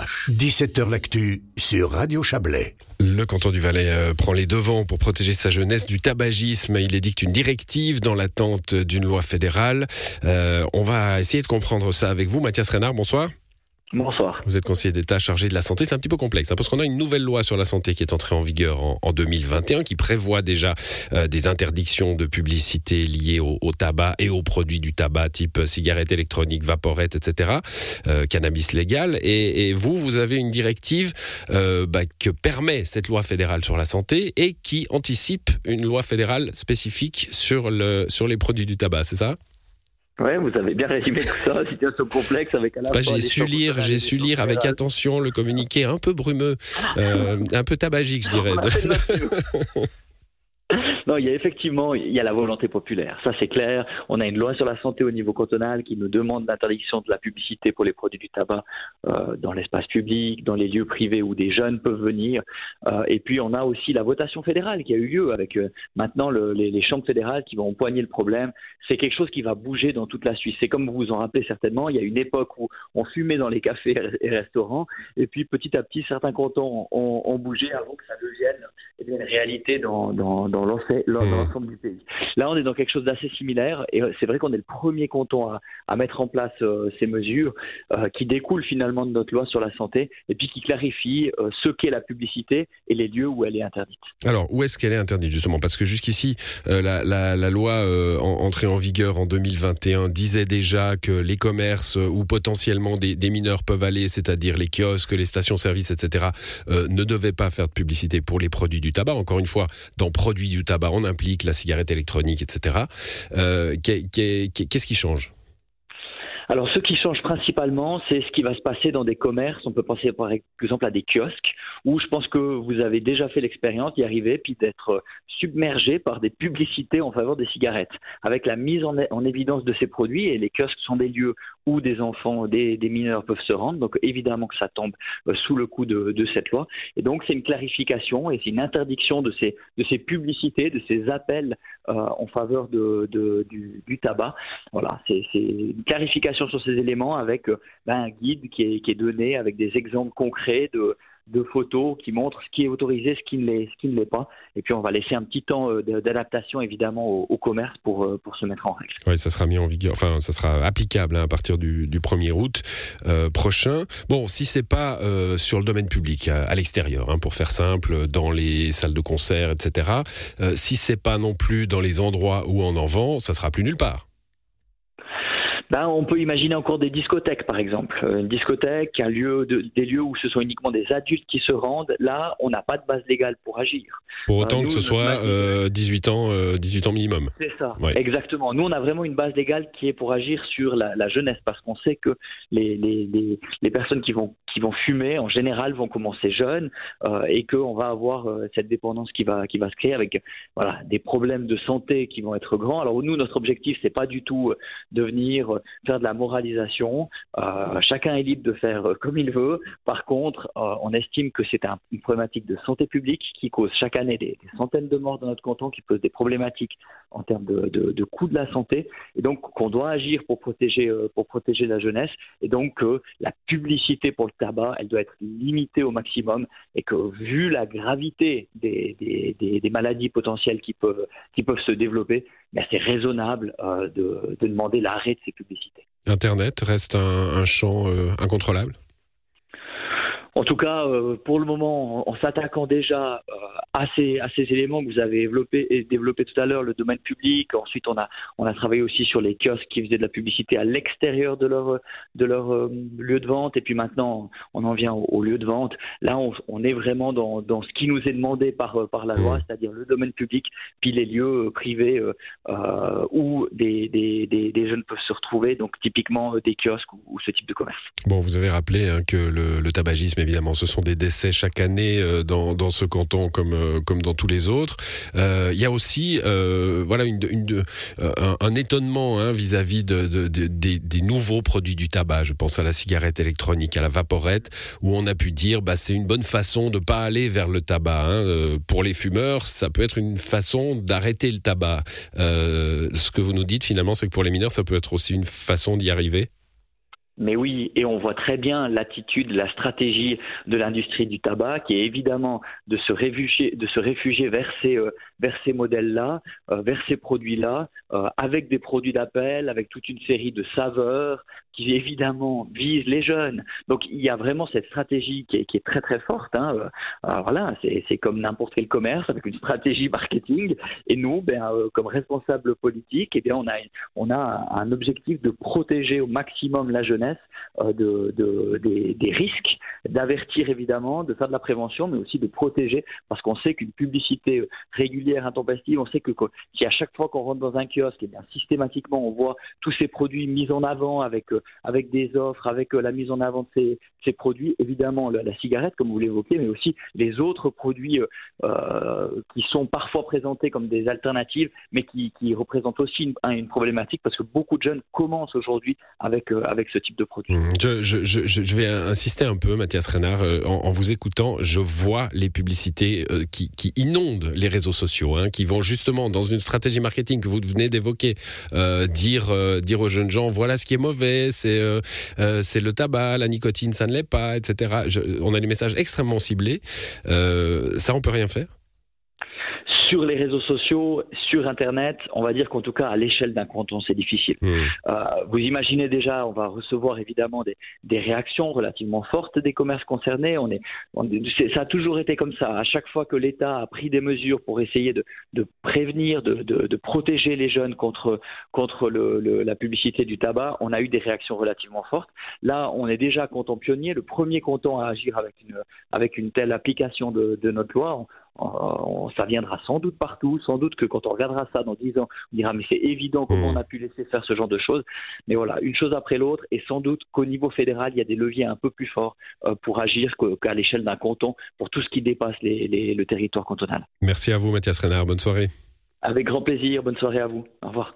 CH. 17h L'actu sur Radio Chablais. Le canton du Valais euh, prend les devants pour protéger sa jeunesse du tabagisme. Il édicte une directive dans l'attente d'une loi fédérale. Euh, on va essayer de comprendre ça avec vous. Mathias Renard, bonsoir. Bonsoir. Vous êtes conseiller d'État chargé de la santé. C'est un petit peu complexe hein, parce qu'on a une nouvelle loi sur la santé qui est entrée en vigueur en, 2021 qui prévoit déjà euh, des interdictions de publicité liées au, tabac et aux produits du tabac type cigarettes électroniques, vaporettes, etc., euh, cannabis légal. Et, vous, vous avez une directive euh, bah, que permet cette loi fédérale sur la santé et qui anticipe une loi fédérale spécifique sur les produits du tabac, c'est ça? Ouais, vous avez bien résumé tout ça, situation complexe avec à la bah, J'ai su lire, j'ai su lire avec attention le communiqué un peu brumeux, euh, un peu tabagique, je dirais. Non, il y a effectivement il y a la volonté populaire, ça c'est clair. On a une loi sur la santé au niveau cantonal qui nous demande l'interdiction de la publicité pour les produits du tabac euh, dans l'espace public, dans les lieux privés où des jeunes peuvent venir. Euh, et puis on a aussi la votation fédérale qui a eu lieu avec euh, maintenant le, les, les, chambres fédérales qui vont empoigner le problème. C'est quelque chose qui va bouger dans toute la Suisse. C'est comme vous vous en rappelez certainement, il y a une époque où on fumait dans les cafés et restaurants, et puis petit à petit certains cantons ont, bougé avant que ça devienne eh une réalité dans, dans, dans l'ensemble Mmh. l'ensemble du pays. Là, on est dans quelque chose d'assez similaire et euh, c'est vrai qu'on est le premier canton à, à mettre en place euh, ces mesures euh, qui découlent finalement de notre loi sur la santé et puis qui clarifient ce qu'est la publicité et les lieux où elle est interdite. Alors, où est-ce qu'elle est interdite justement? Parce que jusqu'ici, la, la, la, loi entrée en vigueur en 2021 disait déjà que les commerces où potentiellement des, des mineurs peuvent aller, c'est-à-dire les kiosques, les stations-service, etc., ne devaient pas faire de publicité pour les produits du tabac. Encore une fois, dans produits du tabac, on implique la cigarette électronique, etc. Euh, qu'est-ce qui change? Alors, ce qui change principalement, c'est ce qui va se passer dans des commerces. On peut penser par exemple à des kiosques, où je pense que vous avez déjà fait l'expérience d'y arriver, puis d'être submergé par des publicités en faveur des cigarettes, avec la mise en, évidence de ces produits. Et les kiosques sont des lieux où des enfants, des, mineurs peuvent se rendre. Donc, évidemment que ça tombe euh, sous le coup de, cette loi. Et donc, c'est une clarification et c'est une interdiction de ces, de ces publicités, de ces appels euh, en faveur de, du, du tabac. Voilà, c'est une clarification sur ces éléments avec euh, ben, un guide qui est, qui est, donné avec des exemples concrets de, de photos qui montrent ce qui est autorisé, ce qui ne l'est, ce qui ne l'est pas. Et puis on va laisser un petit temps euh, d'adaptation évidemment au, commerce pour, euh, pour se mettre en règle. Oui, ça sera mis en vigueur, enfin ça sera applicable hein, à partir du, du 1er août prochain. Bon, si c'est pas sur le domaine public, à, l'extérieur, hein, pour faire simple, dans les salles de concert, etc. si c'est pas non plus dans les endroits où on en vend, ça sera plus nulle part. Ben, on peut imaginer encore des discothèques, par exemple. Une discothèque, un lieu de, des lieux où ce sont uniquement des adultes qui se rendent. Là, on n'a pas de base légale pour agir. Pour autant que ce soit 18 euh, ans, 18 euh, ans minimum. C'est ça, exactement. Nous, on a vraiment une base légale qui est pour agir sur la, la jeunesse, parce qu'on sait que les, les, les, les, personnes qui vont qui vont fumer en général vont commencer jeunes euh, et qu'on va avoir euh, cette dépendance qui va qui va se créer avec voilà des problèmes de santé qui vont être grands. Alors nous, notre objectif, c'est pas du tout de venir faire de la moralisation. Euh, chacun est libre de faire euh, comme il veut. Par contre, euh, on estime que c'est une problématique de santé publique qui cause chaque année des, centaines de morts dans notre canton, qui pose des problématiques en termes de, de, de coût de la santé, et donc qu'on doit agir pour protéger, la jeunesse, et donc que la publicité pour le tabac, elle doit être limitée au maximum, et que vu la gravité des, maladies potentielles qui peuvent se développer, ben c'est raisonnable de, de demander l'arrêt de ces publicités. Internet reste un, champ euh, incontrôlable? En tout cas, euh, pour le moment, en, s'attaquant déjà euh, à, ces, à ces éléments que vous avez développés développé tout à l'heure, le domaine public. Ensuite, on a, on a travaillé aussi sur les kiosques qui faisaient de la publicité à l'extérieur de leur, de leur euh, lieu de vente. Et puis maintenant, on en vient au, lieu de vente. Là, on, on est vraiment dans, dans, ce qui nous est demandé par, par la loi, c'est-à-dire le domaine public, puis les lieux privés où des, des, des, jeunes peuvent se retrouver, donc typiquement des kiosques ou, ce type de commerce. Bon, vous avez rappelé hein, que le, le tabagisme évidemment. Ce sont des décès chaque année euh, dans, dans ce canton comme, euh, comme dans tous les autres. Euh, il y a aussi voilà une, une un, étonnement hein, vis-à-vis de, de, des, nouveaux produits du tabac. Je pense à la cigarette électronique, à la vaporette, où on a pu dire bah, c'est une bonne façon de pas aller vers le tabac. Hein. Pour les fumeurs, ça peut être une façon d'arrêter le tabac. ce que vous nous dites finalement, c'est que pour les mineurs, ça peut être aussi une façon d'y arriver? Mais oui, et on voit très bien l'attitude, la stratégie de l'industrie du tabac, qui est évidemment de se réfugier, euh, vers ces modèles-là, euh, vers ces produits-là, euh, avec des produits d'appel, avec toute une série de saveurs qui évidemment visent les jeunes. Donc il y a vraiment cette stratégie qui est, très très forte. Hein. Alors voilà, c'est comme n'importe quel commerce avec une stratégie marketing. Et nous, ben, comme responsables politiques, eh bien on a, on a un objectif de protéger au maximum la jeunesse euh, de, des, risques, d'avertir évidemment, de faire de la prévention, mais aussi de protéger, parce qu'on sait qu'une publicité régulière, intempestive, on sait que si à chaque fois qu'on rentre dans un kiosque, et eh bien systématiquement on voit tous ces produits mis en avant avec, euh, avec des offres, avec euh, la mise en avant de ces, ces produits, évidemment la, cigarette comme vous l'évoquez, mais aussi les autres produits qui sont parfois présentés comme des alternatives, mais qui, qui représentent aussi une, une, problématique parce que beaucoup de jeunes commencent aujourd'hui avec, avec ce type de produits. Mmh. Je, je, je, je, vais insister un peu, Mathias Renard, euh, en, en, vous écoutant, je vois les publicités euh, qui, qui, inondent les réseaux sociaux, hein, qui vont justement dans une stratégie marketing que vous venez d'évoquer, euh, dire, euh, dire aux jeunes gens, voilà ce qui est mauvais, c'est c'est le tabac, la nicotine, ça ne l'est pas, etc. on a des messages extrêmement ciblés. ça, on peut rien faire sur les réseaux sociaux, sur Internet, on va dire qu'en tout cas à l'échelle d'un canton, c'est difficile. Mmh. Euh, vous imaginez déjà, on va recevoir évidemment des, des réactions relativement fortes des commerces concernés. On est, ça a toujours été comme ça. À chaque fois que l'État a pris des mesures pour essayer de, de prévenir, de, de, de, protéger les jeunes contre, contre le, le, la publicité du tabac, on a eu des réactions relativement fortes. Là, on est déjà canton pionnier, le premier canton à agir avec une, avec une telle application de, de notre loi. Euh, ça viendra sans doute partout, sans doute que quand on regardera ça dans 10 ans, on dira mais c'est évident comment mmh. on a pu laisser faire ce genre de choses. Mais voilà, une chose après l'autre, et sans doute qu'au niveau fédéral, il y a des leviers un peu plus forts euh, pour agir qu'à l'échelle d'un canton, pour tout ce qui dépasse le territoire cantonal. Merci à vous Mathias Renard, bonne soirée. Avec grand plaisir, bonne soirée à vous. Au revoir.